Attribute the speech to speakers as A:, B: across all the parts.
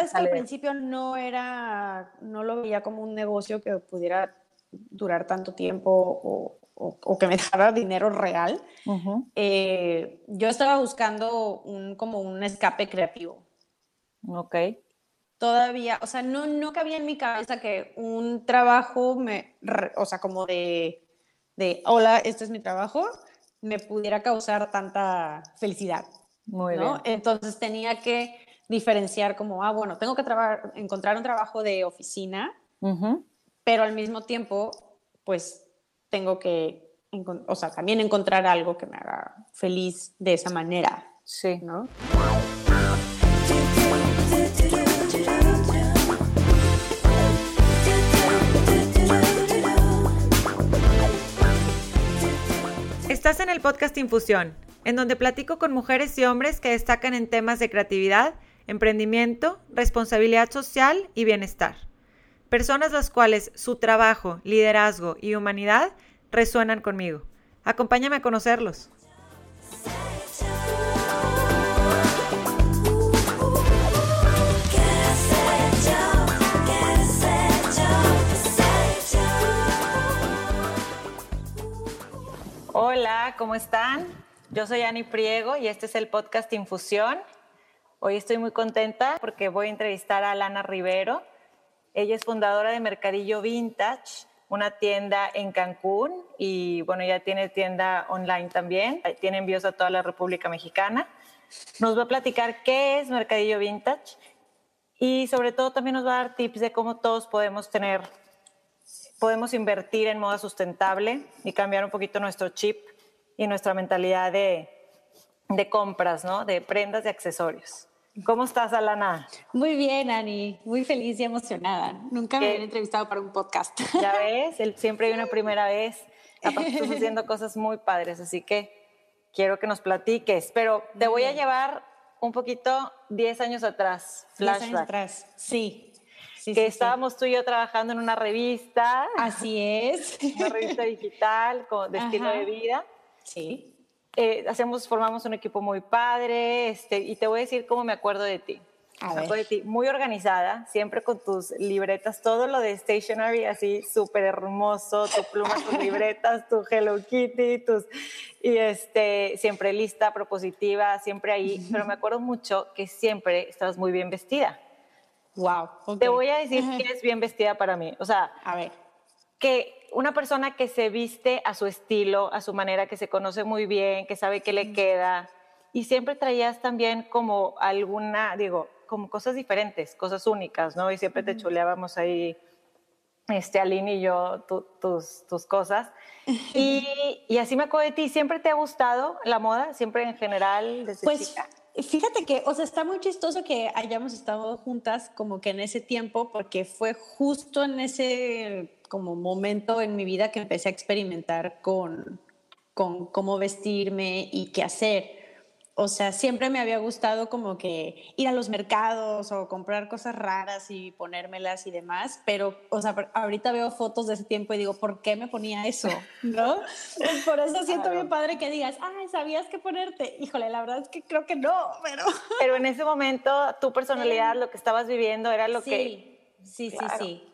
A: verdad es que al principio no era, no lo veía como un negocio que pudiera durar tanto tiempo o, o, que me daba dinero real. Eh, yo estaba buscando un, como un escape creativo.
B: Ok.
A: Todavía, o sea, no, no cabía en mi cabeza que un trabajo, me, o sea, como de, de, hola, este es mi trabajo, me pudiera causar tanta felicidad. Muy bien. Entonces tenía que diferenciar como, ah, bueno, tengo que encontrar un trabajo de oficina, pero al mismo tiempo, pues tengo que, o sea, también encontrar algo que me haga feliz de esa manera.
B: Sí.
A: ¿no?
C: Estás en el podcast Infusión, en donde platico con mujeres y hombres que destacan en temas de creatividad, emprendimiento, responsabilidad social y bienestar. Personas las cuales su trabajo, liderazgo y humanidad resuenan conmigo. Acompáñame a conocerlos. Hola, ¿cómo están? Yo soy Ani Priego y este es el podcast Infusión. Hoy estoy muy contenta porque voy a entrevistar a Lana Rivero. Ella es fundadora de Mercadillo Vintage, una tienda en Cancún y bueno, ya tiene tienda online también. Tiene envíos a toda la República Mexicana. Nos va a platicar qué es Mercadillo Vintage y sobre todo también nos va a dar tips de cómo todos podemos tener podemos invertir en moda sustentable y cambiar un poquito nuestro chip y nuestra mentalidad de, de compras, ¿no? De prendas y accesorios. ¿Cómo estás, Alana?
A: Muy bien, Ani. Muy feliz y emocionada. Nunca me había entrevistado para un podcast.
C: Ya ves, siempre hay una primera vez. Aparte, estás haciendo cosas muy padres, así que quiero que nos platiques. Pero te voy a llevar un poquito 10 años atrás.
A: Flashback. 10 años atrás, sí
C: que estábamos tú y yo trabajando en una revista.
A: Así es.
C: Una revista digital con, de estilo de vida.
A: Sí.
C: Eh, hacemos, formamos un equipo muy padre, este, y te voy a decir cómo me acuerdo de ti.
A: A me
C: acuerdo de ti, muy organizada, siempre con tus libretas, todo lo de stationery así súper hermoso, tu pluma, tus libretas, tu Hello Kitty, tus, y este, siempre lista, propositiva, siempre ahí, pero me acuerdo mucho que siempre estabas muy bien vestida.
A: Wow.
C: Te voy a decir que es bien vestida para mí. O sea,
A: a ver.
C: Que una persona que se viste a su estilo, a su manera, que se conoce muy bien, que sabe qué le queda, y siempre traías también como alguna, digo, como cosas diferentes, cosas únicas, ¿no? Y siempre te chuleábamos ahí, este, Aline y yo, tus, tus cosas. Y, y, así me acuerdo de ti. ¿Siempre te ha gustado la moda? ¿Siempre en general?
A: Desde pues, Fíjate que, o sea, está muy chistoso que hayamos estado juntas como que en ese tiempo, porque fue justo en ese como momento en mi vida que empecé a experimentar con, con cómo vestirme y qué hacer o sea, siempre me había gustado como que ir a los mercados o comprar cosas raras y ponérmelas y demás, pero, o sea, ahorita veo fotos de ese tiempo y digo, ¿por qué me ponía eso? ¿No? Por eso siento bien padre que digas, ay, ¿sabías qué ponerte? Híjole, la verdad es que creo que no, pero...
C: Pero en ese momento, tu personalidad, lo que estabas viviendo era lo
A: que... Sí, sí, sí,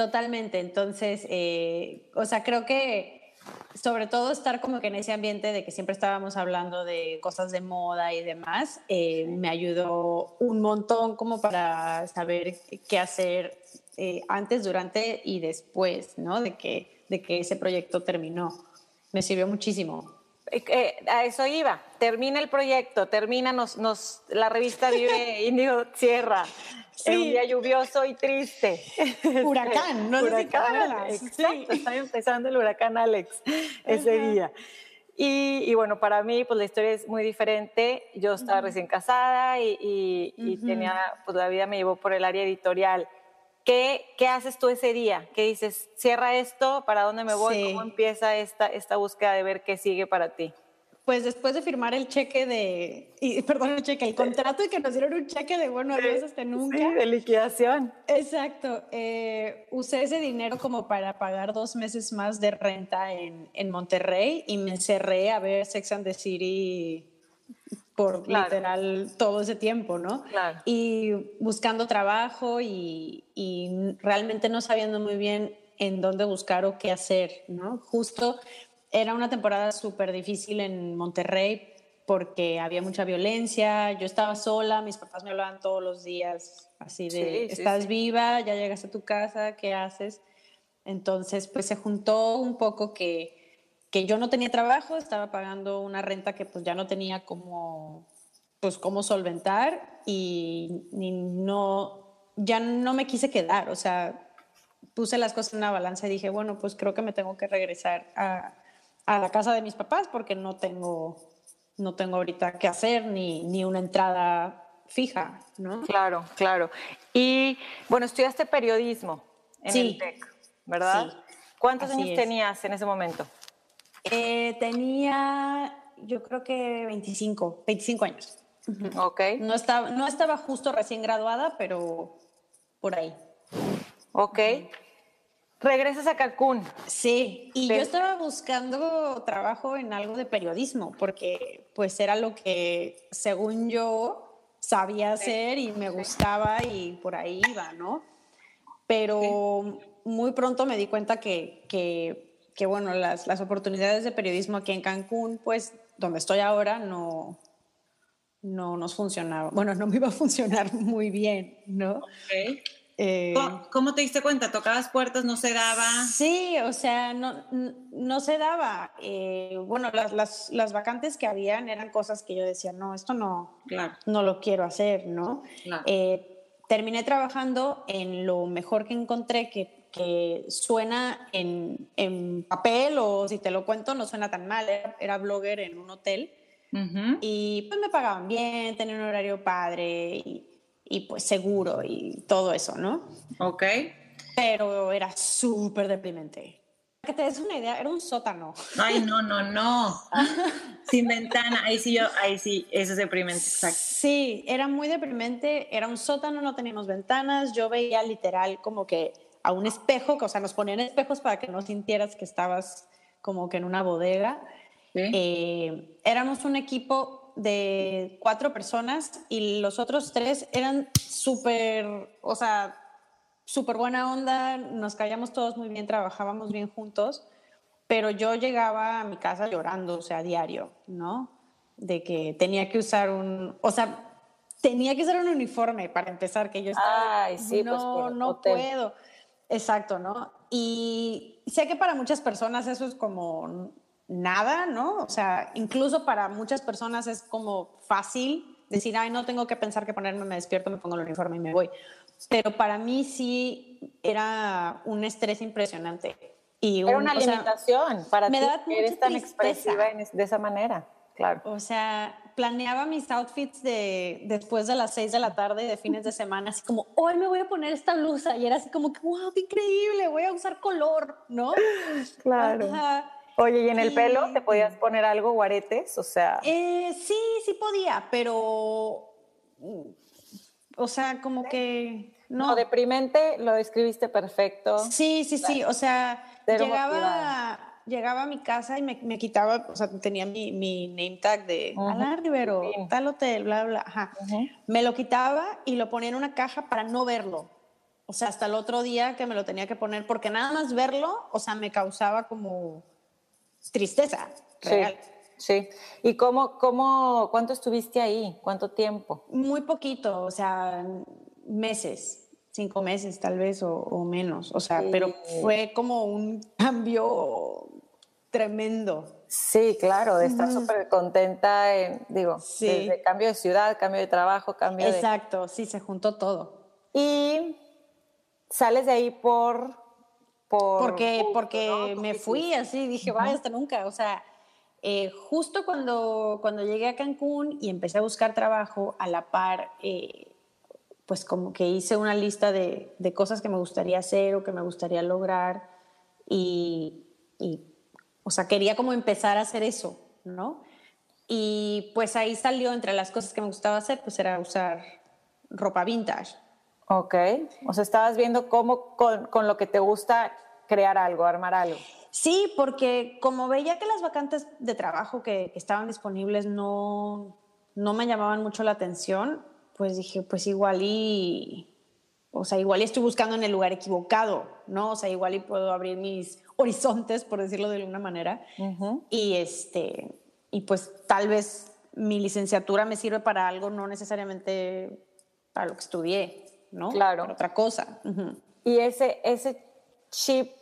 A: totalmente. Entonces, eh, o sea, creo que sobre todo estar como que en ese ambiente de que siempre estábamos hablando de cosas de moda y demás, eh, me ayudó un montón como para saber qué hacer eh, antes, durante y después, ¿no? De que, de que ese proyecto terminó. Me sirvió muchísimo.
C: Eh, a eso iba. Termina el proyecto, termina, nos, nos, la revista Vive Índigo cierra. Sí. un día lluvioso y triste.
A: Huracán, no
C: huracán, Exacto, estaba empezando el huracán Alex ese día. Y, y, bueno, para mí, pues la historia es muy diferente. Yo estaba recién casada y, y, tenía, pues la vida me llevó por el área editorial. ¿Qué, ¿Qué, haces tú ese día? ¿Qué dices? ¿Cierra esto? ¿Para dónde me voy? ¿Cómo empieza esta, esta búsqueda de ver qué sigue para ti?
A: Pues después de firmar el cheque de, y, perdón, el cheque, el contrato y que nos dieron un cheque de, bueno, adiós hasta nunca. Sí,
C: de liquidación.
A: Exacto. Eh, usé ese dinero como para pagar dos meses más de renta en, en Monterrey y me encerré a ver Sex and the City por literal todo ese tiempo, ¿no?
C: Claro.
A: Y buscando trabajo y, y realmente no sabiendo muy bien en dónde buscar o qué hacer, ¿no? Justo era una temporada súper difícil en Monterrey porque había mucha violencia, yo estaba sola, mis papás me hablaban todos los días, así de, estás viva, ya llegaste a tu casa, ¿qué haces? Entonces, pues se juntó un poco que, que yo no tenía trabajo, estaba pagando una renta que pues ya no tenía como, pues cómo solventar y no, ya no me quise quedar, o sea, puse las cosas en una balanza y dije, bueno, pues creo que me tengo que regresar a, a la casa de mis papás porque no tengo no tengo ahorita qué hacer ni, ni una entrada fija, ¿no?
C: Claro, claro. Y bueno, estudiaste periodismo en el TEC, ¿verdad? Sí. ¿Cuántos años tenías en ese momento?
A: Eh, tenía, yo creo que 25, 25 años.
C: Ok.
A: No estaba, no estaba justo recién graduada, pero por ahí.
C: Ok. Regresas a Cancún.
A: Sí, y yo estaba buscando trabajo en algo de periodismo, porque pues era lo que, según yo, sabía hacer y me gustaba y por ahí iba, ¿no? Pero muy pronto me di cuenta que, que, bueno, las, las, oportunidades de periodismo aquí en Cancún, pues donde estoy ahora, no, no nos funcionaba. Bueno, no me iba a funcionar muy bien, ¿no?
C: Okay. Eh, ¿Cómo, te diste cuenta? ¿Tocabas puertas? ¿No se daba?
A: Sí, o sea, no, no se daba. Eh, bueno, las, las, las, vacantes que habían eran cosas que yo decía, no, esto no, no lo quiero hacer, ¿no? Eh, terminé trabajando en lo mejor que encontré, que, que suena en, en, papel o si te lo cuento no suena tan mal. Era, blogger en un hotel y pues me pagaban bien, tenía un horario padre y y pues seguro y todo eso, ¿no?
C: Ok.
A: Pero era súper deprimente. Que te des una idea, era un sótano.
C: Ay, no, no, no. Sin ventana, ahí sí yo, ahí sí, eso es deprimente, exacto.
A: Sí, era muy deprimente, era un sótano, no teníamos ventanas, yo veía literal como que a un espejo, o sea, nos ponían espejos para que no sintieras que estabas como que en una bodega. ¿Sí? Eh, éramos un equipo de cuatro personas y los otros tres eran súper, o sea, súper buena onda, nos caíamos todos muy bien, trabajábamos bien juntos, pero yo llegaba a mi casa llorando, o sea, a diario, ¿no? De que tenía que usar un, o sea, tenía que usar un uniforme para empezar, que yo estaba,
C: Ay, sí,
A: pues, no, no puedo. Exacto, ¿no? Y sé que para muchas personas eso es como nada, ¿no? O sea, incluso para muchas personas es como fácil decir, ay, no tengo que pensar que ponerme, me despierto, me pongo el uniforme y me voy. Pero para mí sí era un estrés impresionante. Y
C: era una limitación para me ti, que eres tan expresiva de esa manera, claro.
A: O sea, planeaba mis outfits de después de las seis de la tarde de fines de semana, así como, hoy me voy a poner esta blusa, y era así como, wow, qué increíble, voy a usar color, ¿no?
C: Claro. Oye, ¿y en el pelo te podías poner algo, guaretes? O sea.
A: Eh, sí, sí podía, pero. O sea, como que. No.
C: deprimente lo describiste perfecto.
A: Sí, sí, sí. O sea, llegaba, llegaba a mi casa y me, quitaba, o sea, tenía mi, mi name tag de uh Rivero, tal hotel, bla, bla. Ajá. Me lo quitaba y lo ponía en una caja para no verlo. O sea, hasta el otro día que me lo tenía que poner, porque nada más verlo, o sea, me causaba como tristeza real.
C: Sí, ¿Y cómo, cómo, cuánto estuviste ahí? ¿Cuánto tiempo?
A: Muy poquito, o sea, meses, cinco meses tal vez o, menos, o sea, pero fue como un cambio tremendo.
C: Sí, claro, de estar súper contenta, en, digo, desde cambio de ciudad, cambio de trabajo, cambio
A: Exacto, sí, se juntó todo.
C: Y sales de ahí por
A: porque, porque me fui así, dije, vaya, hasta nunca. O sea, eh, justo cuando, cuando llegué a Cancún y empecé a buscar trabajo, a la par, eh, pues como que hice una lista de, de, cosas que me gustaría hacer o que me gustaría lograr y, y, o sea, quería como empezar a hacer eso, ¿no? Y pues ahí salió, entre las cosas que me gustaba hacer, pues era usar ropa vintage.
C: Ok, o sea, estabas viendo cómo con, con, lo que te gusta crear algo, armar algo.
A: Sí, porque como veía que las vacantes de trabajo que, estaban disponibles no, no me llamaban mucho la atención, pues dije, pues igual y, o sea, igual y estoy buscando en el lugar equivocado, ¿no? O sea, igual y puedo abrir mis horizontes, por decirlo de alguna manera. Y este, y pues tal vez mi licenciatura me sirve para algo, no necesariamente para lo que estudié, ¿no?
C: Claro.
A: Para otra cosa.
C: Y ese, ese chip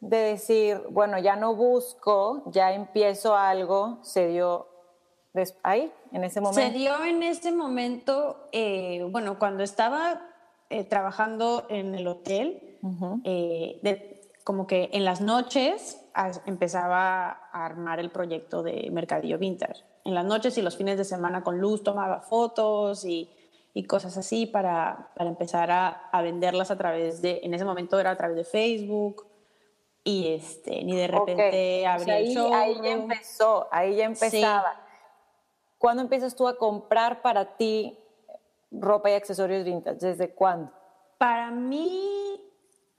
C: de decir, bueno, ya no busco, ya empiezo algo, se dio ahí, en ese momento.
A: Se dio en ese momento, eh, bueno, cuando estaba eh, trabajando en el hotel, eh, como que en las noches empezaba a armar el proyecto de Mercadillo Vintage. En las noches y los fines de semana con luz tomaba fotos y, y cosas así para, para empezar a, a, venderlas a través de, en ese momento era a través de Facebook y este, ni de repente abrí
C: ahí,
A: el
C: Ahí ya empezó, ahí ya empezaba. ¿Cuándo empiezas tú a comprar para ti ropa y accesorios vintage? ¿Desde cuándo?
A: Para mí,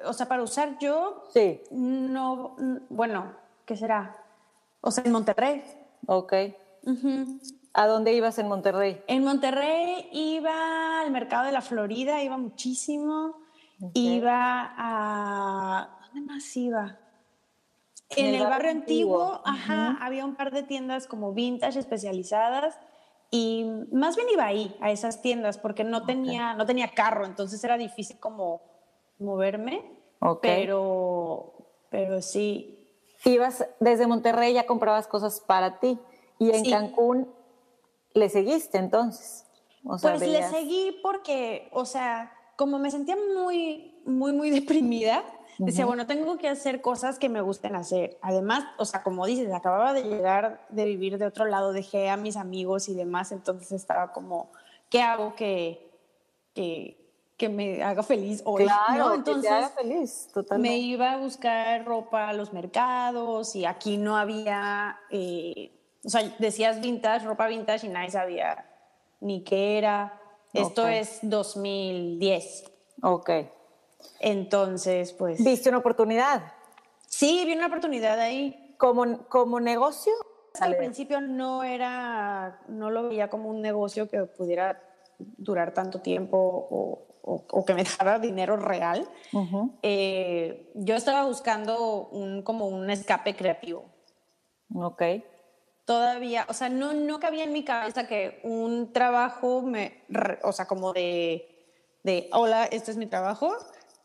A: o sea, para usar yo,
C: sí.
A: no, bueno, ¿qué será? O sea, en Monterrey.
C: Ok. ¿A dónde ibas en Monterrey?
A: En Monterrey iba al mercado de la Florida, iba muchísimo. Iba a... ¿Dónde más iba? En, el, barrio, antiguo, ajá, había un par de tiendas como vintage especializadas y más bien iba ahí, a esas tiendas, porque no, tenía, no tenía carro, entonces era difícil como moverme, pero, pero sí.
C: Ibas desde Monterrey, ya comprabas cosas para ti y en Cancún le seguiste entonces.
A: pues le seguí porque, o sea, como me sentía muy, muy, muy deprimida, Decía, bueno, tengo que hacer cosas que me gusten hacer. Además, o sea, como dices, acababa de llegar de vivir de otro lado, dejé a mis amigos y demás, entonces estaba como, ¿qué hago que, que, que me haga feliz hoy?
C: Claro,
A: Entonces,
C: que te haga feliz, totalmente.
A: Me iba a buscar ropa a los mercados y aquí no había, eh, o sea, decías vintage, ropa vintage y nadie sabía ni qué era. Esto es 2010.
C: Ok.
A: Entonces, pues...
C: ¿Viste una oportunidad?
A: Sí, vi una oportunidad ahí.
C: ¿Como, como negocio?
A: Al principio no era, no lo veía como un negocio que pudiera durar tanto tiempo o, o, que me dara dinero real. Eh, yo estaba buscando un, como un escape creativo.
C: Ok.
A: Todavía, o sea, no, no cabía en mi cabeza que un trabajo, me, o sea, como de, de, hola, este es mi trabajo,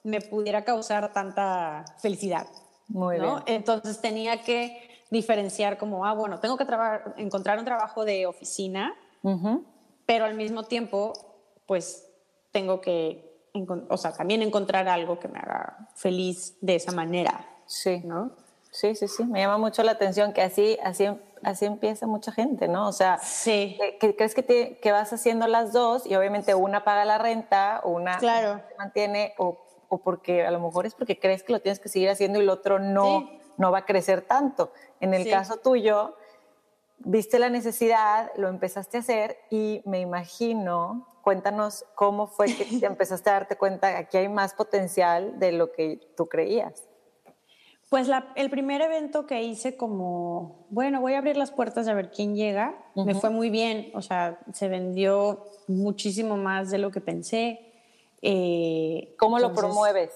A: me pudiera causar tanta felicidad.
C: Muy bien.
A: Entonces tenía que diferenciar como, ah, bueno, tengo que encontrar un trabajo de oficina, pero al mismo tiempo, pues tengo que, o sea, también encontrar algo que me haga feliz de esa manera.
C: Sí.
A: ¿No?
C: Sí, sí, sí. Me llama mucho la atención que así, así, así empieza mucha gente, ¿no? O sea,
A: sí.
C: que, crees que, te, que vas haciendo las dos y obviamente una paga la renta, una
A: claro.
C: se mantiene o o porque a lo mejor es porque crees que lo tienes que seguir haciendo y el otro no, no va a crecer tanto. En el caso tuyo, viste la necesidad, lo empezaste a hacer y me imagino, cuéntanos cómo fue que empezaste a darte cuenta que aquí hay más potencial de lo que tú creías.
A: Pues el primer evento que hice como, bueno, voy a abrir las puertas a ver quién llega, me fue muy bien, o sea, se vendió muchísimo más de lo que pensé.
C: Eh, ¿Cómo lo promueves?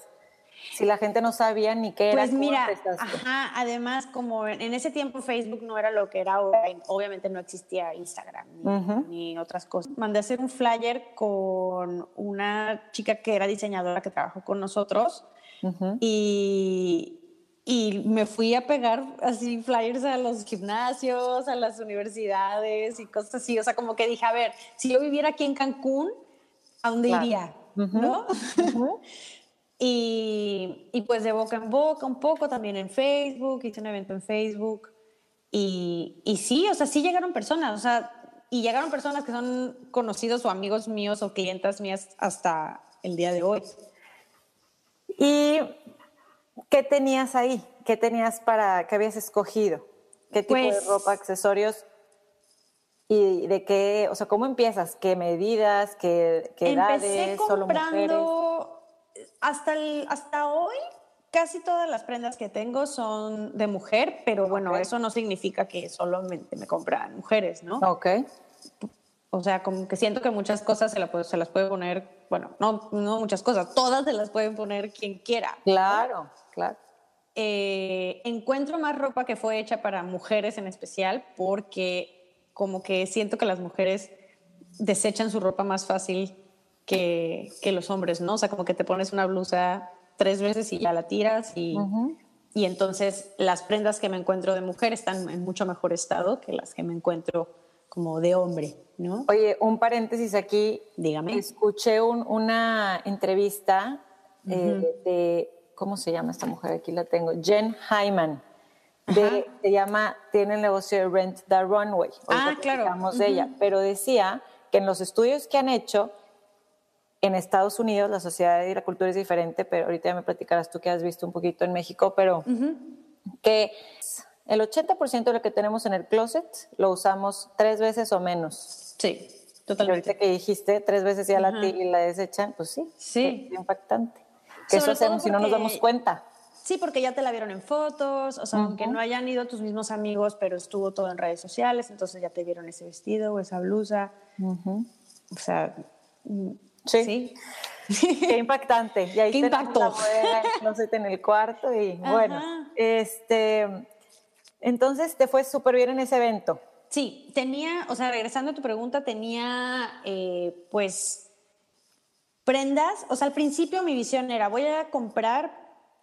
C: Si la gente no sabía ni qué era.
A: Pues mira, ajá, además como en, ese tiempo Facebook no era lo que era ahora, obviamente no existía Instagram ni, otras cosas. Mandé a hacer un flyer con una chica que era diseñadora que trabajó con nosotros y, y me fui a pegar así flyers a los gimnasios, a las universidades y cosas así. O sea, como que dije, a ver, si yo viviera aquí en Cancún, ¿a dónde iría? ¿no? y, y, pues de boca en boca un poco, también en Facebook, hice un evento en Facebook. Y, y sí, o sea, sí llegaron personas, o sea, y llegaron personas que son conocidos o amigos míos o clientas mías hasta el día de hoy.
C: ¿Y qué tenías ahí? ¿Qué tenías para, qué habías escogido? ¿Qué tipo de pues ropa, accesorios ¿Y de qué, o sea, cómo empiezas? ¿Qué medidas? ¿Qué, qué edades?
A: ¿Solo mujeres? Hasta, el, hasta hoy, casi todas las prendas que tengo son de mujer, pero bueno, eso no significa que solamente me compran mujeres, ¿no?
C: Ok.
A: O sea, como que siento que muchas cosas se, la, se las puede poner, bueno, no, no muchas cosas, todas se las pueden poner quien quiera.
C: Claro, claro.
A: Eh, encuentro más ropa que fue hecha para mujeres en especial porque como que siento que las mujeres desechan su ropa más fácil que, que los hombres, ¿no? O sea, como que te pones una blusa tres veces y ya la tiras y, y entonces las prendas que me encuentro de mujer están en mucho mejor estado que las que me encuentro como de hombre, ¿no?
C: Oye, un paréntesis aquí.
A: Dígame.
C: Escuché una entrevista eh, de, ¿cómo se llama esta mujer? Aquí la tengo. Jen Hyman. De, se llama, tiene el negocio de Rent the Runway.
A: ah, claro.
C: de ella. Pero decía que en los estudios que han hecho, en Estados Unidos la sociedad y la cultura es diferente, pero ahorita ya me platicarás tú que has visto un poquito en México, pero que el 80% de lo que tenemos en el closet lo usamos tres veces o menos.
A: Sí, totalmente.
C: ahorita que dijiste tres veces ya la, la desechan, pues sí.
A: Sí.
C: Es impactante. Que eso hacemos si no nos damos cuenta.
A: Sí, porque ya te la vieron en fotos, o sea, aunque no hayan ido tus mismos amigos, pero estuvo todo en redes sociales, entonces ya te vieron ese vestido o esa blusa. O sea,
C: Sí. Qué impactante. Y ahí
A: Qué impacto.
C: no sé, en el cuarto y bueno, este, entonces te fue súper bien en ese evento.
A: Sí, tenía, o sea, regresando a tu pregunta, tenía eh, pues prendas, o sea, al principio mi visión era, voy a comprar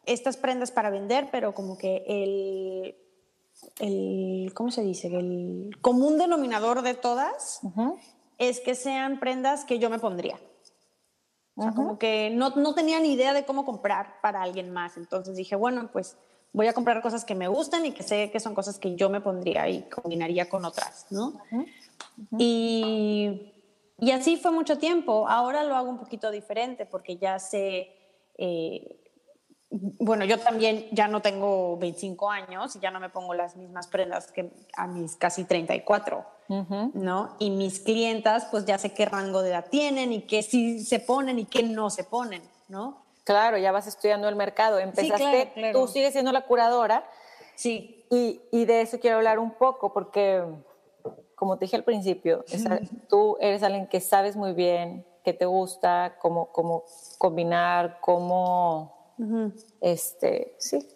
A: estas prendas para vender, pero como que el, el ¿cómo se dice? El común denominador de todas es que sean prendas que yo me pondría. O sea, como que no, no tenía ni idea de cómo comprar para alguien más. Entonces dije, bueno, pues voy a comprar cosas que me gustan y que sé que son cosas que yo me pondría y combinaría con otras, ¿no? Y, y, así fue mucho tiempo. Ahora lo hago un poquito diferente porque ya sé, eh, bueno, yo también ya no tengo 25 años y ya no me pongo las mismas prendas que a mis casi 34. ¿no? Y mis clientas, pues ya sé qué rango de edad tienen y qué sí se ponen y qué no se ponen, ¿no?
C: Claro, ya vas estudiando el mercado. Empezaste, tú sigues siendo la curadora.
A: Sí.
C: Y, y, de eso quiero hablar un poco, porque, como te dije al principio, tú eres alguien que sabes muy bien, que te gusta, cómo, cómo combinar, cómo, este, sí,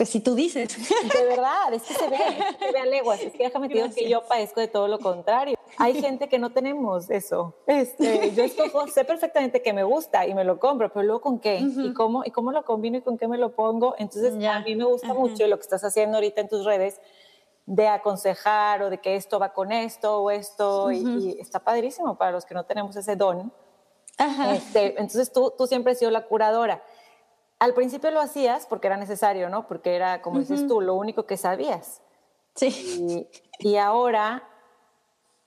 A: pues si tú dices.
C: De verdad, es que se ve, se ve a leguas. Es que déjame decir que yo padezco de todo lo contrario. Hay gente que no tenemos eso. Este, yo sé perfectamente que me gusta y me lo compro, pero luego con qué y cómo y cómo lo combino y con qué me lo pongo. Entonces a mí me gusta mucho lo que estás haciendo ahorita en tus redes de aconsejar o de que esto va con esto o esto y, está padrísimo para los que no tenemos ese don. Este, entonces tú, tú siempre has sido la curadora al principio lo hacías porque era necesario, ¿no? Porque era, como dices tú, lo único que sabías.
A: Sí.
C: Y, ahora,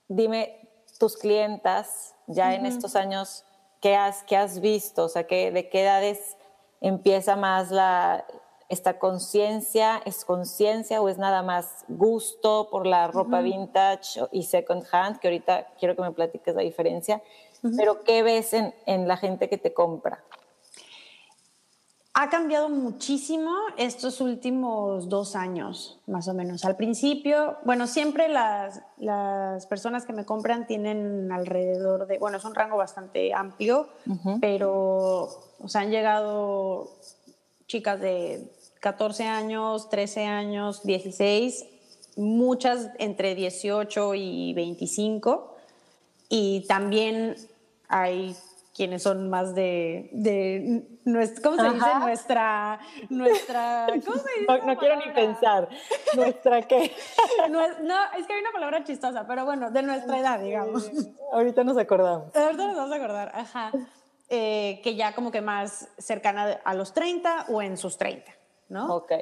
C: dime tus clientas, ya en estos años, ¿qué has, qué has visto? O sea, ¿qué, ¿de qué edades empieza más la, esta conciencia? ¿Es conciencia o es nada más gusto por la ropa vintage y second hand? Que ahorita quiero que me platiques la diferencia. Pero ¿qué ves en, en la gente que te compra?
A: Ha cambiado muchísimo estos últimos dos años, más o menos. Al principio, bueno, siempre las, las personas que me compran tienen alrededor de, bueno, es un rango bastante amplio, pero, o sea, han llegado chicas de 14 años, 13 años, 16, muchas entre 18 y 25, y también hay quienes son más de, de ¿cómo se dice? Nuestra, nuestra, ¿cómo se dice?
C: No, quiero ni pensar. ¿Nuestra qué?
A: No, es que hay una palabra chistosa, pero bueno, de nuestra edad, digamos.
C: Ahorita nos acordamos.
A: Ahorita nos vamos a acordar, ajá. Eh, que ya como que más cercana a los 30 o en sus 30, ¿no?
C: Ok.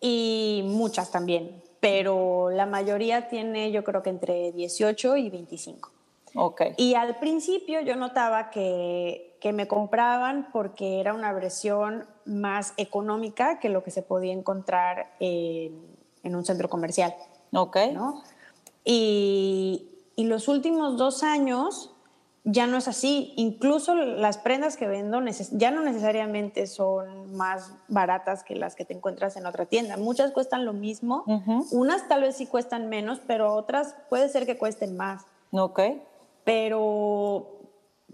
A: Y muchas también, pero la mayoría tiene yo creo que entre 18 y 25.
C: Okay.
A: Y al principio yo notaba que, que, me compraban porque era una versión más económica que lo que se podía encontrar en, en un centro comercial.
C: Ok.
A: ¿no? Y, y, los últimos dos años ya no es así. Incluso las prendas que vendo ya no necesariamente son más baratas que las que te encuentras en otra tienda. Muchas cuestan lo mismo. Unas tal vez sí cuestan menos, pero otras puede ser que cuesten más.
C: Ok.
A: pero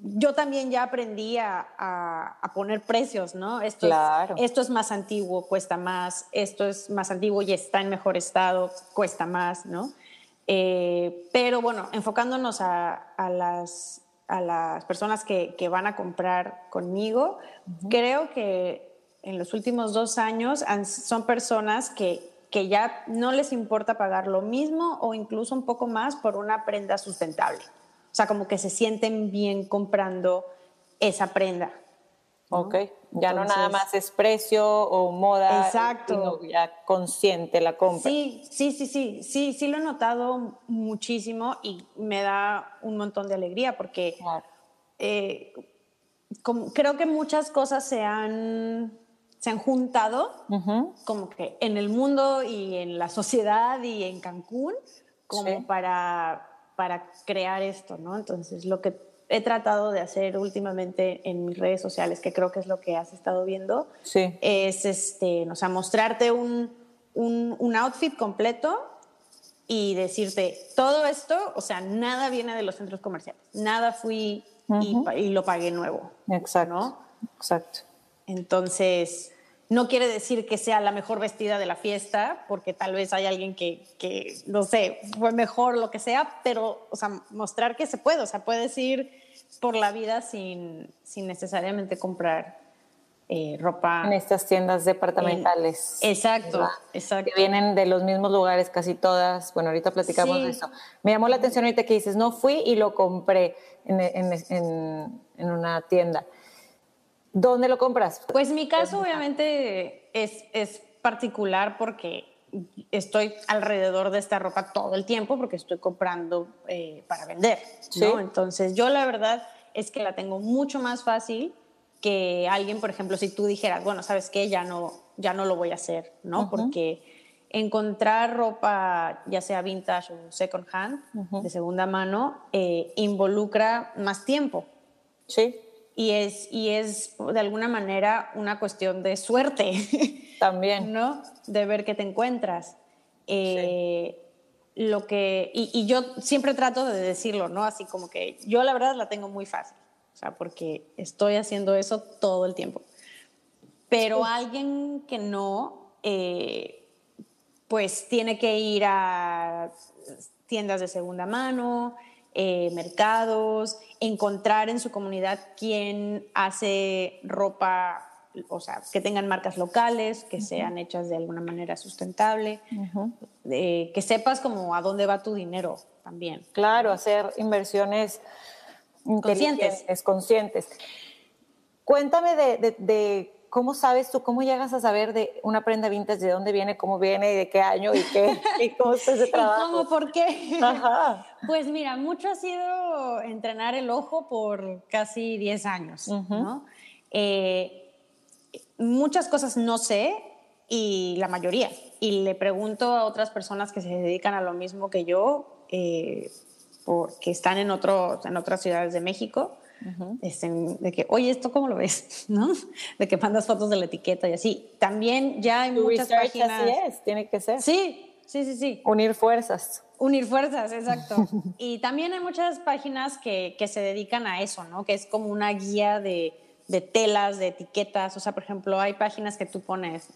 A: yo también ya aprendí a, a, poner precios, ¿no? Esto,
C: claro.
A: es, esto es más antiguo, cuesta más, esto es más antiguo y está en mejor estado, cuesta más, ¿no? Eh, pero bueno, enfocándonos a, a, las, a las personas que, que van a comprar conmigo, creo que en los últimos dos años son personas que, que ya no les importa pagar lo mismo o incluso un poco más por una prenda sustentable. O sea, como que se sienten bien comprando esa prenda.
C: Ok, ya no nada más es precio o moda,
A: exacto.
C: sino ya consciente la compra.
A: Sí, sí, sí, sí, sí, sí lo he notado muchísimo y me da un montón de alegría porque eh, creo que muchas cosas se han, se han juntado como que en el mundo y en la sociedad y en Cancún como para para crear esto, ¿no? Entonces, lo que he tratado de hacer últimamente en mis redes sociales, que creo que es lo que has estado viendo,
C: sí.
A: es este, o sea, mostrarte un, un, outfit completo y decirte, todo esto, o sea, nada viene de los centros comerciales, nada fui y, lo pagué nuevo.
C: Exacto.
A: ¿no?
C: Exacto.
A: Entonces, no quiere decir que sea la mejor vestida de la fiesta, porque tal vez hay alguien que, que, no sé, fue mejor, lo que sea, pero, o sea, mostrar que se puede, o sea, puedes ir por la vida sin, sin necesariamente comprar eh, ropa.
C: En estas tiendas departamentales.
A: exacto, exacto.
C: Que vienen de los mismos lugares casi todas. Bueno, ahorita platicamos de eso. Me llamó la atención ahorita que dices, no fui y lo compré en, en, en, en una tienda. ¿Dónde lo compras?
A: Pues mi caso obviamente es, es particular porque estoy alrededor de esta ropa todo el tiempo porque estoy comprando eh, para vender, ¿no? Entonces yo la verdad es que la tengo mucho más fácil que alguien, por ejemplo, si tú dijeras, bueno, ¿sabes qué? Ya no, ya no lo voy a hacer, ¿no? Porque encontrar ropa, ya sea vintage o second hand, de segunda mano, eh, involucra más tiempo.
C: Sí
A: y es, y es de alguna manera una cuestión de suerte.
C: También.
A: ¿No? De ver qué te encuentras. Eh, lo que, y, yo siempre trato de decirlo, ¿no? Así como que yo la verdad la tengo muy fácil, o sea, porque estoy haciendo eso todo el tiempo. Pero alguien que no, eh, pues tiene que ir a tiendas de segunda mano, eh, mercados, encontrar en su comunidad quién hace ropa, o sea, que tengan marcas locales, que sean hechas de alguna manera sustentable, que sepas como a dónde va tu dinero también.
C: Claro, hacer inversiones conscientes. conscientes. Cuéntame de ¿cómo sabes tú, cómo llegas a saber de una prenda vintage, de dónde viene, cómo viene y de qué año y qué, y cómo es ese trabajo?
A: ¿Y cómo, por qué? Pues mira, mucho ha sido entrenar el ojo por casi 10 años, ¿no? Eh, muchas cosas no sé y la mayoría. Y le pregunto a otras personas que se dedican a lo mismo que yo, eh, porque están en, otros, en otras ciudades de México este, de que, oye, ¿esto cómo lo ves? ¿No? De que mandas fotos de la etiqueta y así. También ya hay muchas páginas.
C: Así es, tiene que ser.
A: Sí, sí, sí, sí.
C: Unir fuerzas.
A: Unir fuerzas, exacto. y también hay muchas páginas que, que, se dedican a eso, ¿no? Que es como una guía de, de, telas, de etiquetas. O sea, por ejemplo, hay páginas que tú pones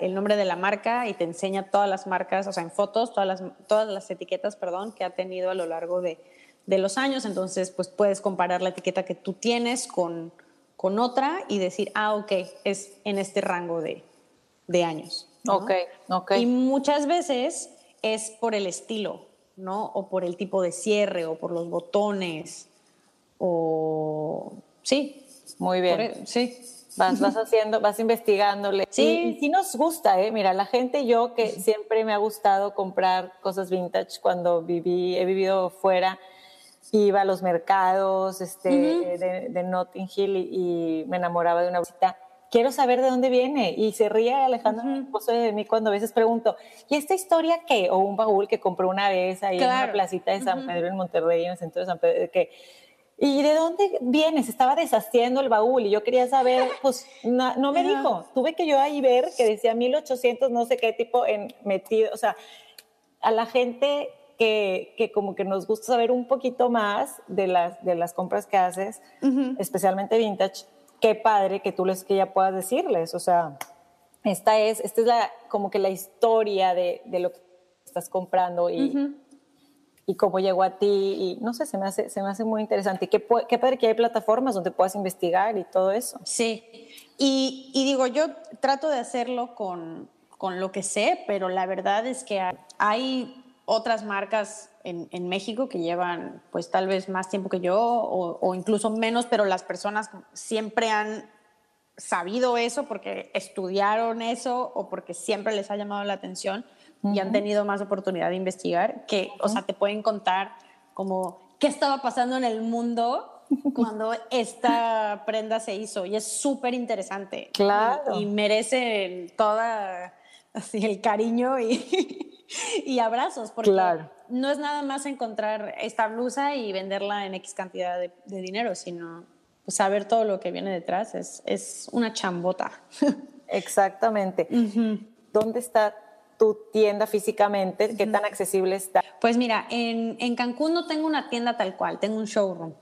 A: el nombre de la marca y te enseña todas las marcas, o sea, en fotos, todas las, todas las etiquetas, perdón, que ha tenido a lo largo de, de los años, entonces pues puedes comparar la etiqueta que tú tienes con, con otra y decir, ah, ok, es en este rango de, de años.
C: Ok, ok.
A: Y muchas veces es por el estilo, ¿no? O por el tipo de cierre, o por los botones, o... Sí.
C: Muy bien.
A: E, sí.
C: Vas, vas haciendo, vas investigándole.
A: Sí.
C: Y, sí nos gusta, ¿eh? Mira, la gente, yo que siempre me ha gustado comprar cosas vintage cuando viví, he vivido fuera, iba a los mercados este, de, de, Notting Hill y, me enamoraba de una bolsita. Quiero saber de dónde viene. Y se ríe Alejandro, mi esposo, de mí cuando a veces pregunto, ¿y esta historia qué? O un baúl que compré una vez ahí en una placita de San Pedro en Monterrey, en el centro de San Pedro, que ¿Y de dónde viene? Se estaba deshaciendo el baúl y yo quería saber, pues no, no me dijo. Tuve que yo ahí ver que decía 1800, no sé qué tipo en metido. O sea, a la gente que, que, como que nos gusta saber un poquito más de las, de las compras que haces, especialmente vintage. Qué padre que tú les que ya puedas decirles, o sea, esta es, esta es la, como que la historia de, de lo que estás comprando y, y cómo llegó a ti. Y no sé, se me hace, se me hace muy interesante. Qué, qué padre que hay plataformas donde puedas investigar y todo eso.
A: Sí. Y, y digo, yo trato de hacerlo con, con, lo que sé, pero la verdad es que hay otras marcas en, en, México que llevan pues tal vez más tiempo que yo o, o, incluso menos, pero las personas siempre han sabido eso porque estudiaron eso o porque siempre les ha llamado la atención y han tenido más oportunidad de investigar, que, o sea, te pueden contar como qué estaba pasando en el mundo cuando esta prenda se hizo y es súper interesante.
C: Claro.
A: Y, merece toda así el cariño y, y abrazos, porque claro. no es nada más encontrar esta blusa y venderla en X cantidad de, de dinero, sino pues, saber todo lo que viene detrás. Es, es una chambota.
C: Exactamente. ¿Dónde está tu tienda físicamente? ¿Qué tan accesible está?
A: Pues mira, en, en, Cancún no tengo una tienda tal cual, tengo un showroom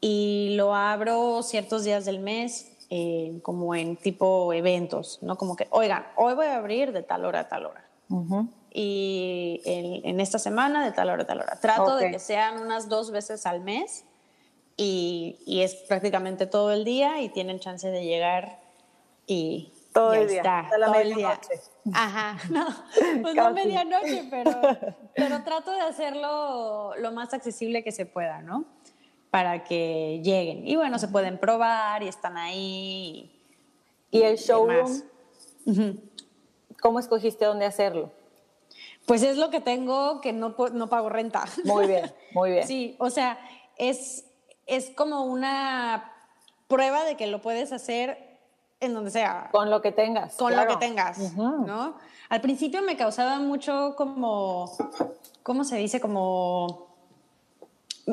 A: y lo abro ciertos días del mes, eh, como en tipo eventos, ¿no? Como que, oigan, hoy voy a abrir de tal hora a tal hora. Y en, en, esta semana de tal hora a tal hora. Trato okay. de que sean unas dos veces al mes y, y, es prácticamente todo el día y tienen chance de llegar y
C: todo el día,
A: está,
C: hasta la
A: todo el
C: medianoche.
A: día. Ajá, no, pues no medianoche, pero, pero trato de hacerlo lo más accesible que se pueda, ¿no? Para que lleguen. Y bueno, se pueden probar y están ahí.
C: ¿Y, y el showroom? Uh -huh. ¿Cómo escogiste dónde hacerlo?
A: Pues es lo que tengo que no, no pago renta.
C: Muy bien, muy bien.
A: Sí, o sea, es, es como una prueba de que lo puedes hacer en donde sea.
C: Con lo que tengas.
A: Con
C: claro.
A: lo que tengas, uh -huh. ¿no? Al principio me causaba mucho como, ¿cómo se dice? Como,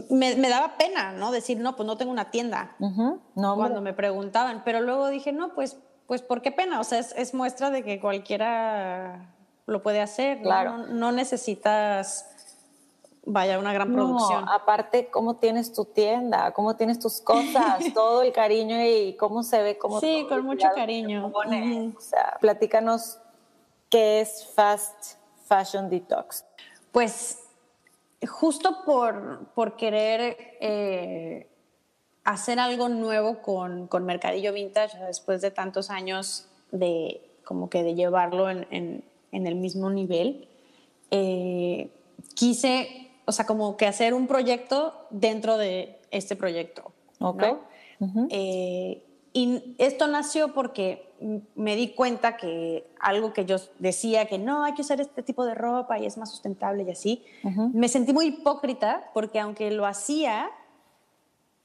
A: me, me daba pena, ¿no? Decir, no, pues no tengo una tienda.
C: Uh -huh. no,
A: cuando
C: hombre.
A: me preguntaban, pero luego dije, no, pues, pues ¿por qué pena? O sea, es, es muestra de que cualquiera lo puede hacer,
C: claro.
A: no, no necesitas vaya, una gran producción.
C: Aparte, cómo tienes tu tienda, cómo tienes tus cosas, todo el cariño y cómo se ve. Cómo
A: sí, con mucho cariño.
C: -huh. O sea, platícanos qué es Fast Fashion Detox.
A: Pues justo por, por querer eh, hacer algo nuevo con, con Mercadillo Vintage, después de tantos años de como que de llevarlo en, en, en el mismo nivel, eh, quise o sea, como que hacer un proyecto dentro de este proyecto.
C: Ok.
A: ¿no? Uh -huh. eh, y esto nació porque me di cuenta que algo que yo decía que no, hay que usar este tipo de ropa y es más sustentable y así, uh -huh. me sentí muy hipócrita porque aunque lo hacía,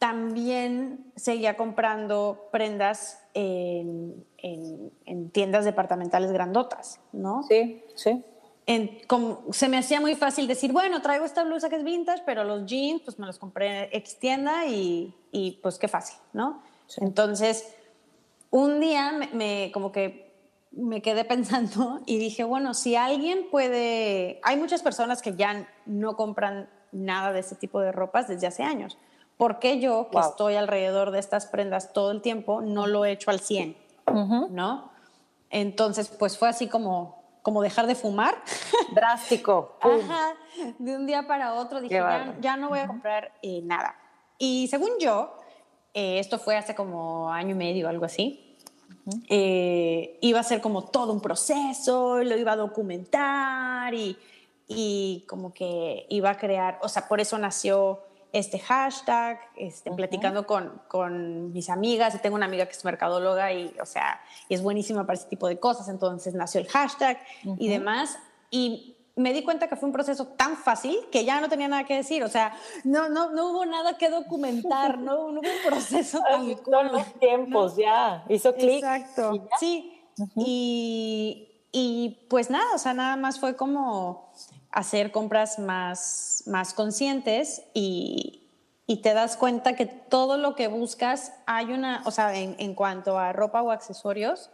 A: también seguía comprando prendas en, en, en tiendas departamentales grandotas, ¿no?
C: Sí, sí.
A: En, como, se me hacía muy fácil decir, bueno, traigo esta blusa que es vintage, pero los jeans, pues me los compré ex tienda y, y pues qué fácil, ¿no? Sí. Entonces, un día me, me, como que me quedé pensando y dije, bueno, si alguien puede, hay muchas personas que ya no compran nada de ese tipo de ropas desde hace años. ¿Por qué yo, que wow. estoy alrededor de estas prendas todo el tiempo, no lo he hecho al 100? Uh -huh. ¿No? Entonces, pues fue así como, como dejar de fumar.
C: Drástico.
A: Ajá, de un día para otro dije, ya, ya, no voy a comprar eh, nada. Y según yo, eh, esto fue hace como año y medio, algo así, uh -huh. eh, iba a ser como todo un proceso, lo iba a documentar y, y como que iba a crear, o sea, por eso nació este hashtag, este, uh -huh. platicando con, con, mis amigas, tengo una amiga que es mercadóloga y, o sea, y es buenísima para ese tipo de cosas, entonces nació el hashtag uh -huh. y demás, y me di cuenta que fue un proceso tan fácil que ya no tenía nada que decir, o sea, no, no, no hubo nada que documentar, no, no hubo un proceso tan
C: Son los tiempos, ¿no? ya, hizo clic.
A: Exacto, y sí, uh -huh. y, y pues nada, o sea, nada más fue como hacer compras más, más conscientes y, y, te das cuenta que todo lo que buscas hay una, o sea, en, en, cuanto a ropa o accesorios,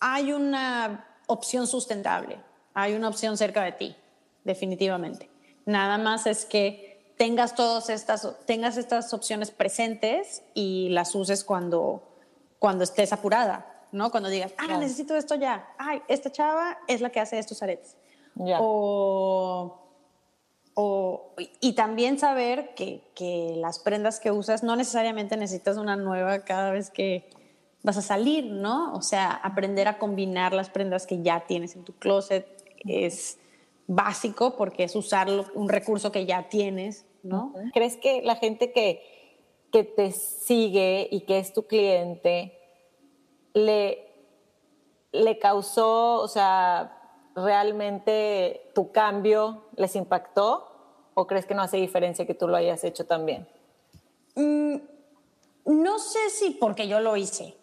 A: hay una opción sustentable, hay una opción cerca de ti, definitivamente. Nada más es que tengas todas estas, tengas estas opciones presentes y las uses cuando, cuando estés apurada, ¿no? Cuando digas, ah, necesito esto ya. Ay, esta chava es la que hace estos aretes. O, o, y también saber que, que las prendas que usas no necesariamente necesitas una nueva cada vez que vas a salir, ¿no? O sea, aprender a combinar las prendas que ya tienes en tu closet es básico porque es usar un recurso que ya tienes, ¿no?
C: ¿Crees que la gente que, que te sigue y que es tu cliente le, le causó, o sea, realmente tu cambio les impactó o crees que no hace diferencia que tú lo hayas hecho también?
A: Mm, no sé si porque yo lo hice,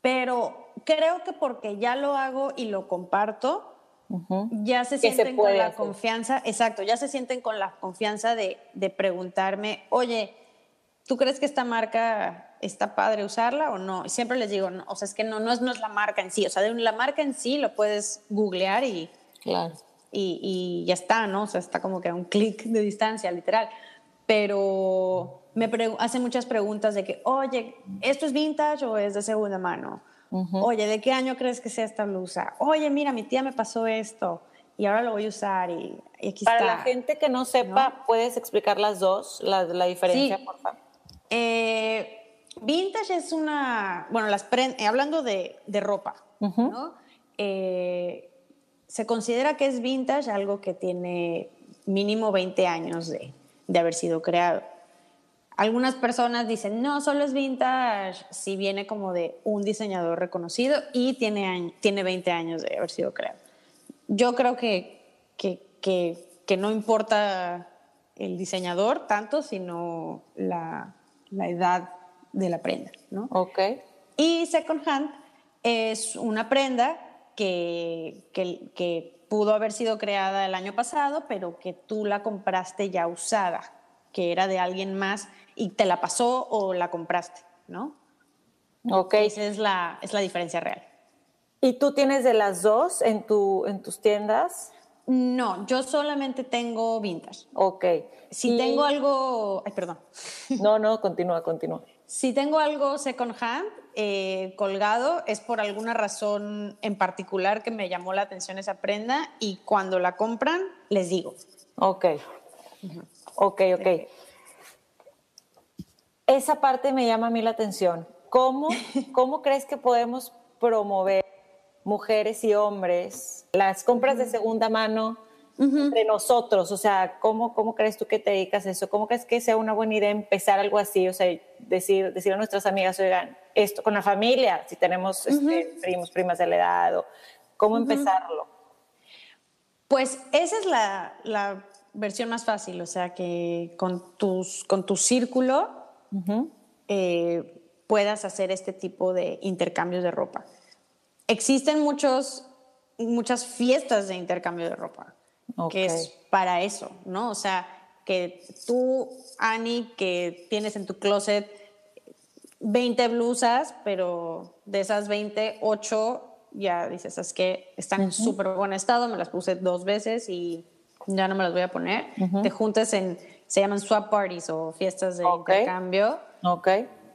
A: pero creo que porque ya lo hago y lo comparto, ya se sienten con la confianza, exacto, ya se sienten con la confianza de, de, preguntarme, oye, ¿tú crees que esta marca está padre usarla o no? Siempre les digo, no, o sea, es que no, no, es, no es la marca en sí, o sea, de la marca en sí lo puedes googlear y,
C: claro.
A: y, y ya está, ¿no? O sea, está como que a un clic de distancia, literal. Pero me hace muchas preguntas de que, oye, ¿esto es vintage o es de segunda mano? Oye, ¿de qué año crees que sea esta blusa? Oye, mira, mi tía me pasó esto y ahora lo voy a usar y, aquí
C: Para
A: está.
C: la gente que no sepa, ¿puedes explicar las dos, la, la diferencia, por favor?
A: Eh, vintage es una, bueno, las eh, hablando de, de ropa, ¿no? Eh, se considera que es vintage algo que tiene mínimo 20 años de, de haber sido creado. Algunas personas dicen, no, solo es vintage si viene como de un diseñador reconocido y tiene, tiene 20 años de haber sido creado. Yo creo que, que, que, no importa el diseñador tanto, sino la, la, edad de la prenda. ¿no?
C: Ok.
A: Y second hand es una prenda que, que, que pudo haber sido creada el año pasado, pero que tú la compraste ya usada, que era de alguien más y te la pasó o la compraste, ¿no?
C: Ok.
A: Esa es la, es la diferencia real.
C: ¿Y tú tienes de las dos en, tu, en tus tiendas?
A: No, yo solamente tengo vintage.
C: Ok.
A: Si tengo algo... Ay, perdón.
C: No, no, continúa, continúa.
A: Si tengo algo second hand eh, colgado, es por alguna razón en particular que me llamó la atención esa prenda y cuando la compran, les digo.
C: Ok. Ok, ok. Esa parte me llama a mí la atención. ¿Cómo, cómo crees que podemos promover mujeres y hombres las compras de segunda mano de nosotros? O sea, ¿cómo, ¿cómo crees tú que te dedicas a eso? ¿Cómo crees que sea una buena idea empezar algo así? O sea, decir, decir a nuestras amigas, oigan, esto con la familia, si tenemos este, primos, primas de la edad, o, ¿cómo empezarlo?
A: Pues esa es la, la, versión más fácil, o sea, que con, tus, con tu círculo eh, puedas hacer este tipo de intercambios de ropa. Existen muchos, muchas fiestas de intercambio de ropa, que es para eso, ¿no? O sea, que tú, Annie, que tienes en tu closet 20 blusas, pero de esas 20, 8 ya dices, es que están en súper buen estado, me las puse dos veces y ya no me las voy a poner. Te juntes en se llaman swap parties o fiestas de intercambio.
C: Ok.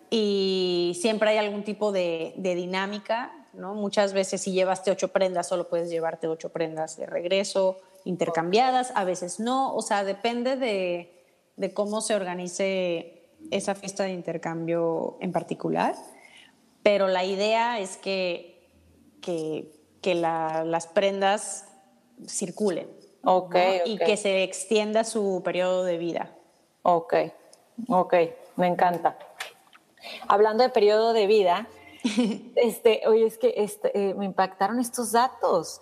A: Y siempre hay algún tipo de, dinámica, ¿no? Muchas veces si llevaste ocho prendas, solo puedes llevarte ocho prendas de regreso, intercambiadas, a veces no, o sea, depende de, de cómo se organice esa fiesta de intercambio en particular, pero la idea es que, que, que las prendas circulen, y que se extienda su periodo de vida.
C: Ok, ok, me encanta. Hablando de periodo de vida, este, oye, es que este, eh, me impactaron estos datos.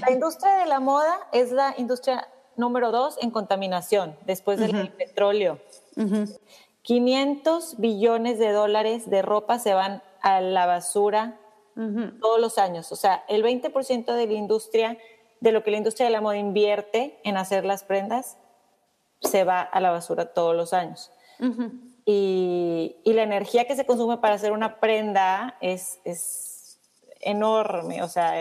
C: La industria de la moda es la industria número dos en contaminación, después del petróleo. 500 billones de dólares de ropa se van a la basura todos los años. O sea, el 20% de la industria de lo que la industria de la moda invierte en hacer las prendas se va a la basura todos los años. y, la energía que se consume para hacer una prenda es, es enorme. O sea,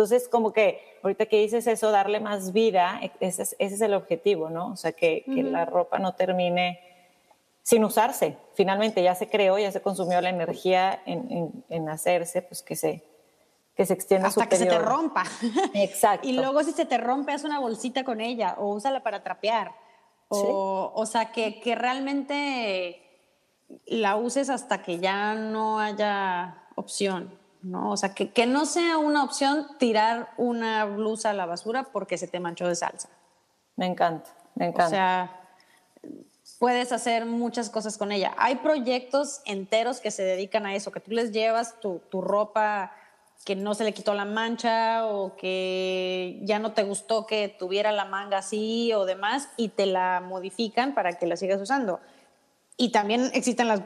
C: entonces como que ahorita que dices eso, darle más vida, e, ese es, ese es el objetivo, ¿no? O sea, que, que la ropa no termine sin usarse. Finalmente ya se creó, ya se consumió la energía en, en, hacerse, pues que se, que se extienda
A: Hasta que se te rompa.
C: Exacto.
A: y luego si se te rompe, haz una bolsita con ella o úsala para trapear. O, o sea, que, que realmente la uses hasta que ya no haya opción. ¿No? O sea, que, que, no sea una opción tirar una blusa a la basura porque se te manchó de salsa.
C: Me encanta, me encanta.
A: O sea, puedes hacer muchas cosas con ella. Hay proyectos enteros que se dedican a eso, que tú les llevas tu, tu ropa que no se le quitó la mancha o que ya no te gustó que tuviera la manga así o demás y te la modifican para que la sigas usando. Y también existen las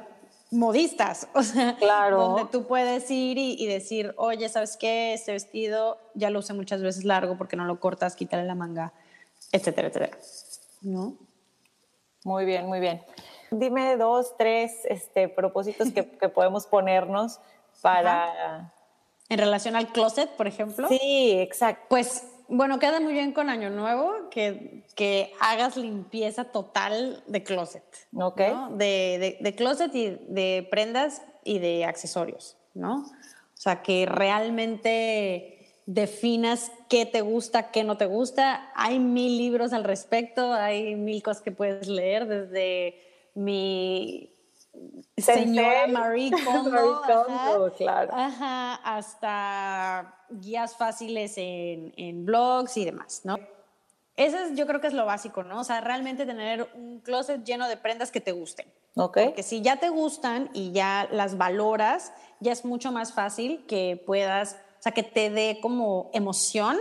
A: modistas, o sea,
C: claro.
A: donde tú puedes ir y, y, decir, oye, ¿sabes qué? Este vestido ya lo usé muchas veces largo porque no lo cortas, quítale la manga, etcétera, etcétera. ¿No?
C: Muy bien, muy bien. Dime dos, tres este, propósitos que, que podemos ponernos para... Ajá.
A: En relación al closet, por ejemplo.
C: Sí, exacto.
A: Pues bueno, queda muy bien con Año Nuevo que, que hagas limpieza total de closet.
C: Ok.
A: ¿no? De, de, de, closet y de prendas y de accesorios, ¿no? O sea, que realmente definas qué te gusta, qué no te gusta. Hay mil libros al respecto, hay mil cosas que puedes leer, desde mi señora Marie Kondo,
C: Marie Kondo
A: ajá,
C: claro.
A: Ajá, hasta guías fáciles en, en, blogs y demás, ¿no? Eso es, yo creo que es lo básico, ¿no? O sea, realmente tener un closet lleno de prendas que te gusten.
C: Ok.
A: Porque si ya te gustan y ya las valoras, ya es mucho más fácil que puedas, o sea, que te dé como emoción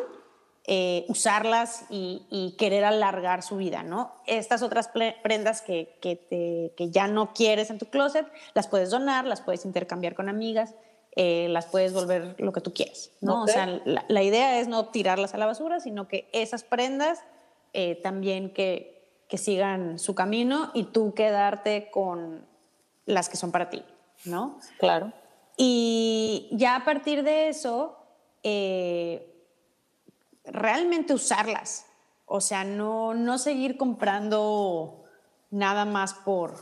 A: eh, usarlas y, y, querer alargar su vida, ¿no? Estas otras prendas que, que, te, que, ya no quieres en tu closet, las puedes donar, las puedes intercambiar con amigas, eh, las puedes volver lo que tú quieras, ¿no?
C: Okay.
A: O sea, la, la, idea es no tirarlas a la basura, sino que esas prendas eh, también que, que sigan su camino y tú quedarte con las que son para ti, ¿no?
C: Claro.
A: Y ya a partir de eso, eh, realmente usarlas. O sea, no, no seguir comprando nada más por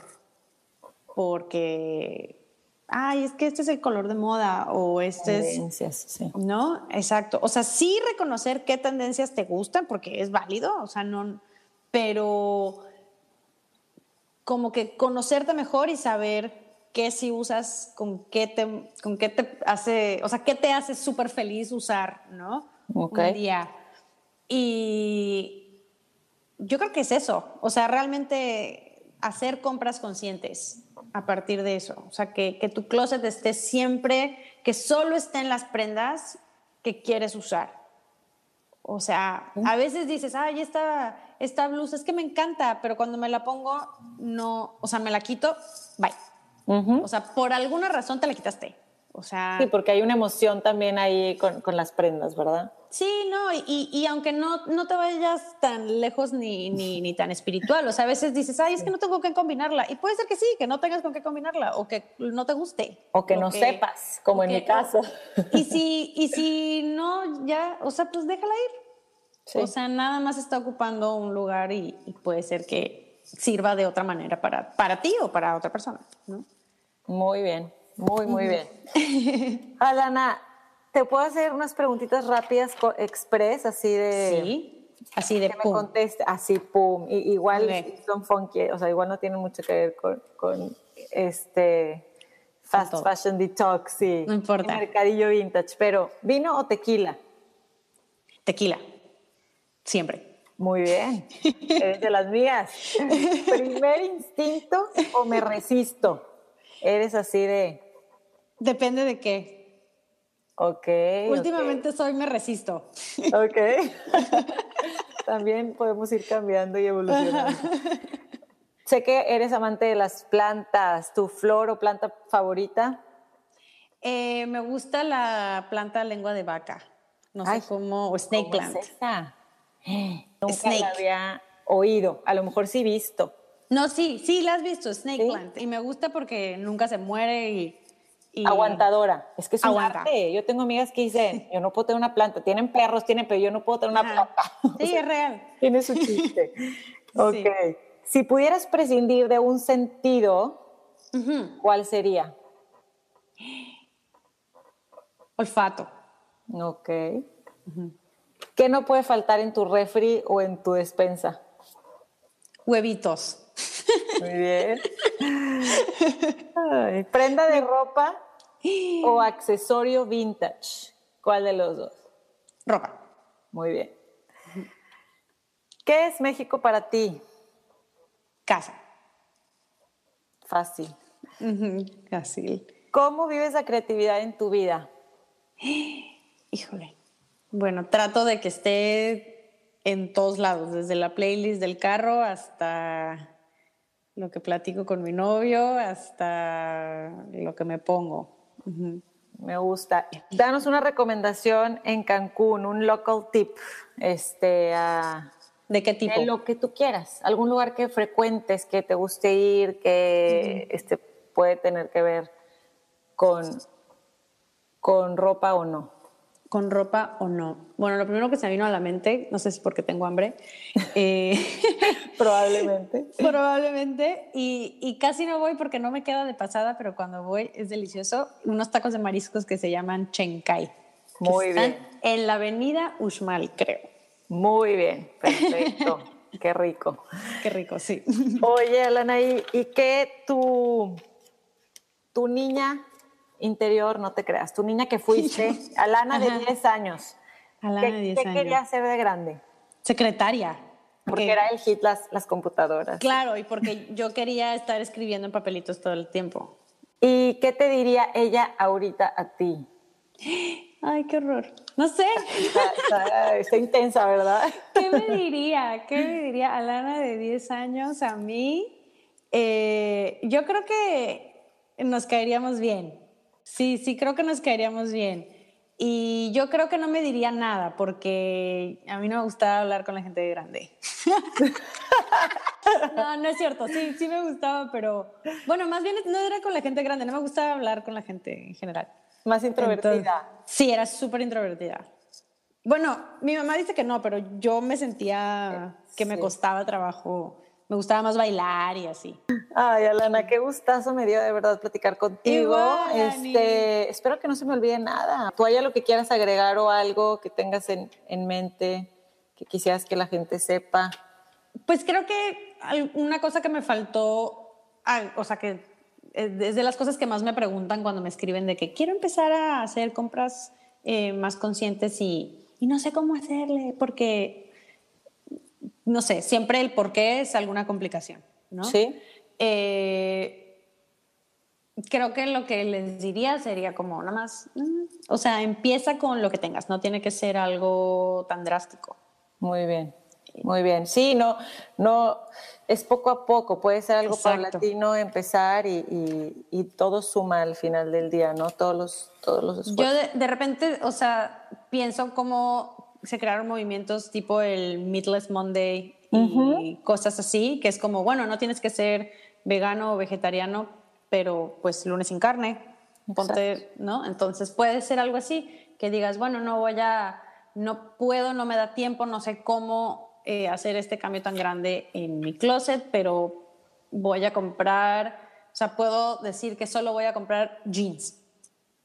A: porque ay, es que este es el color de moda o este
C: tendencias,
A: es
C: sí.
A: no, exacto. O sea, sí reconocer qué tendencias te gustan porque es válido, o sea, no pero como que conocerte mejor y saber qué si usas, con qué te con qué te hace, o sea, qué te hace súper feliz usar, ¿no?
C: Okay.
A: Un día. Y yo creo que es eso, o sea, realmente hacer compras conscientes a partir de eso, o sea, que, que tu closet esté siempre, que solo estén las prendas que quieres usar. O sea, a veces dices, ay, esta, esta blusa es que me encanta, pero cuando me la pongo, no, o sea, me la quito, bye.
C: Uh -huh.
A: O sea, por alguna razón te la quitaste. O sea.
C: Sí, porque hay una emoción también ahí con, con las prendas, ¿verdad?
A: Sí, no, y, y aunque no, no te vayas tan lejos ni, ni, ni, tan espiritual, o sea, a veces dices, ay, es que no tengo que combinarla. Y puede ser que sí, que no tengas con qué combinarla, o que no te guste.
C: O que no que, sepas, como en
A: que,
C: mi caso.
A: O, y, si, y si no, ya, o sea, pues déjala ir. Sí. O sea, nada más está ocupando un lugar y, y, puede ser que sirva de otra manera para, para ti o para otra persona, ¿no?
C: Muy bien, muy, muy bien. Alana, ¿te puedo hacer unas preguntitas rápidas, express, así de...
A: Sí, así de
C: que
A: pum.
C: me conteste, así pum. Y, igual okay. son funky, o sea, igual no tienen mucho que ver con, con este fast Todo. fashion detox y,
A: no importa.
C: y mercadillo vintage, pero ¿vino o tequila?
A: Tequila, siempre.
C: Muy bien, eres de las mías. ¿Primer instinto o me resisto? Eres así de...
A: Depende de qué.
C: Ok.
A: Últimamente
C: okay.
A: soy me resisto.
C: Ok. También podemos ir cambiando y evolucionando. sé que eres amante de las plantas. ¿Tu flor o planta favorita?
A: Eh, me gusta la planta lengua de vaca. No
C: Ay,
A: sé cómo, o snake
C: ¿cómo
A: plant.
C: Es? Nunca
A: Snake.
C: la había oído. A lo mejor sí visto.
A: No, sí, sí, la has visto, snake
C: ¿Sí?
A: plant. Y me gusta porque nunca se muere y,
C: Aguantadora. Es que es un arte. Yo tengo amigas que dicen, yo no puedo tener una planta. Tienen perros, tienen, pero yo no puedo tener una planta.
A: Sí, es real.
C: Tiene su chiste. ok. Si pudieras prescindir de un sentido, ¿cuál sería?
A: Olfato.
C: Ok. ¿Qué no puede faltar en tu refri o en tu despensa?
A: Huevitos.
C: Muy bien. ¿Prenda de ropa o accesorio vintage? ¿Cuál de los dos?
A: Ropa.
C: Muy bien. ¿Qué es México para ti?
A: Casa.
C: Fácil.
A: Fácil.
C: ¿Cómo vives la creatividad en tu vida?
A: Híjole. Bueno, trato de que esté en todos lados, desde la playlist del carro hasta lo que platico con mi novio, hasta lo que me pongo.
C: Me gusta. Danos una recomendación en Cancún, un local tip. Este,
A: ¿De qué tipo?
C: De lo que tú quieras. Algún lugar que frecuentes, que te guste ir, que este, puede tener que ver con, con ropa o no
A: con ropa o no. Bueno, lo primero que se me vino a la mente, no sé si porque tengo hambre, eh,
C: probablemente.
A: probablemente, y, casi no voy porque no me queda de pasada, pero cuando voy es delicioso, unos tacos de mariscos que se llaman Chenkai.
C: Muy bien.
A: En la avenida Uxmal, creo.
C: Muy bien, perfecto. Qué rico.
A: Qué rico, sí.
C: Oye, Alana, ¿y, y qué tu, tu niña interior, no te creas. Tu niña que fuiste, Alana de 10 años.
A: Alana ¿Qué, de 10
C: ¿qué quería ser de grande?
A: Secretaria.
C: Porque, era el hit las, las computadoras.
A: Claro, y porque yo quería estar escribiendo en papelitos todo el tiempo.
C: ¿Y qué te diría ella ahorita a ti?
A: Ay, qué horror. No sé.
C: Está, intensa, ¿verdad?
A: ¿Qué me diría? ¿Qué me diría Alana de 10 años a mí? Eh, yo creo que nos caeríamos bien. Sí, sí, creo que nos caeríamos bien. Y yo creo que no me diría nada porque a mí no me gustaba hablar con la gente grande. no, no es cierto, sí, sí me gustaba, pero bueno, más bien no era con la gente grande, no me gustaba hablar con la gente en general.
C: Más introvertida.
A: sí, era súper introvertida. Bueno, mi mamá dice que no, pero yo me sentía que me costaba trabajo me gustaba más bailar y así.
C: Ay, Alana, qué gustazo me dio de verdad platicar contigo. este, espero que no se me olvide nada. Tú haya lo que quieras agregar o algo que tengas en, en mente que quisieras que la gente sepa.
A: Pues creo que una cosa que me faltó, o sea, que es de las cosas que más me preguntan cuando me escriben de que quiero empezar a hacer compras eh, más conscientes y, y no sé cómo hacerle, porque no sé, siempre el por qué es alguna complicación, ¿no?
C: Sí.
A: Eh, creo que lo que les diría sería como nada más, mm, o sea, empieza con lo que tengas, no tiene que ser algo tan drástico.
C: Muy bien, muy bien. Sí, no, no, es poco a poco, puede ser algo paulatino empezar y, todo suma al final del día, ¿no? Todos los, todos los
A: esfuerzos. Yo de, de repente, o sea, pienso como se crearon movimientos tipo el Meatless Monday y cosas así, que es como, bueno, no tienes que ser vegano o vegetariano, pero pues lunes sin carne, ponte, ¿no? Entonces puede ser algo así, que digas, bueno, no voy a, no puedo, no me da tiempo, no sé cómo eh, hacer este cambio tan grande en mi closet, pero voy a comprar, o sea, puedo decir que solo voy a comprar jeans,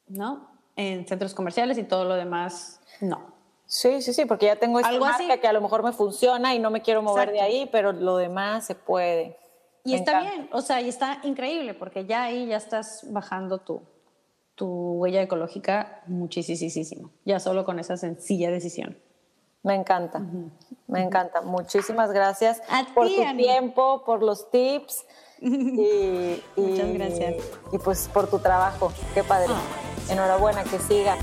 A: ¿no? En centros comerciales y todo lo demás, no.
C: Sí, sí, sí, porque ya tengo esta marca que a lo mejor me funciona y no me quiero mover de ahí, pero lo demás se puede.
A: Y está bien, o sea, y está increíble porque ya ahí ya estás bajando tu, tu huella ecológica muchísimo, ya solo con esa sencilla decisión.
C: Me encanta, me encanta. Muchísimas gracias por tu tiempo, por los tips. Y,
A: Muchas gracias.
C: Y, pues por tu trabajo. Qué padre. Ah. Enhorabuena, que siga.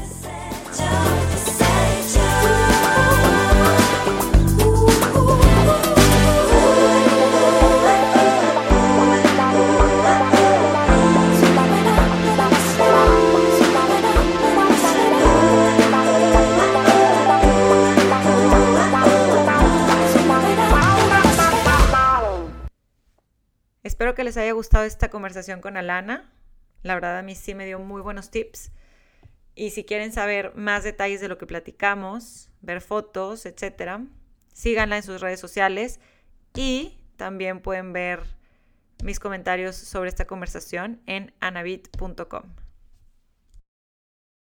C: Espero que les haya gustado esta conversación con Alana. La verdad a mí sí me dio muy buenos tips. Y si quieren saber más detalles de lo que platicamos, ver fotos, etcétera, síganla en sus redes sociales y también pueden ver mis comentarios sobre esta conversación en anabit.com.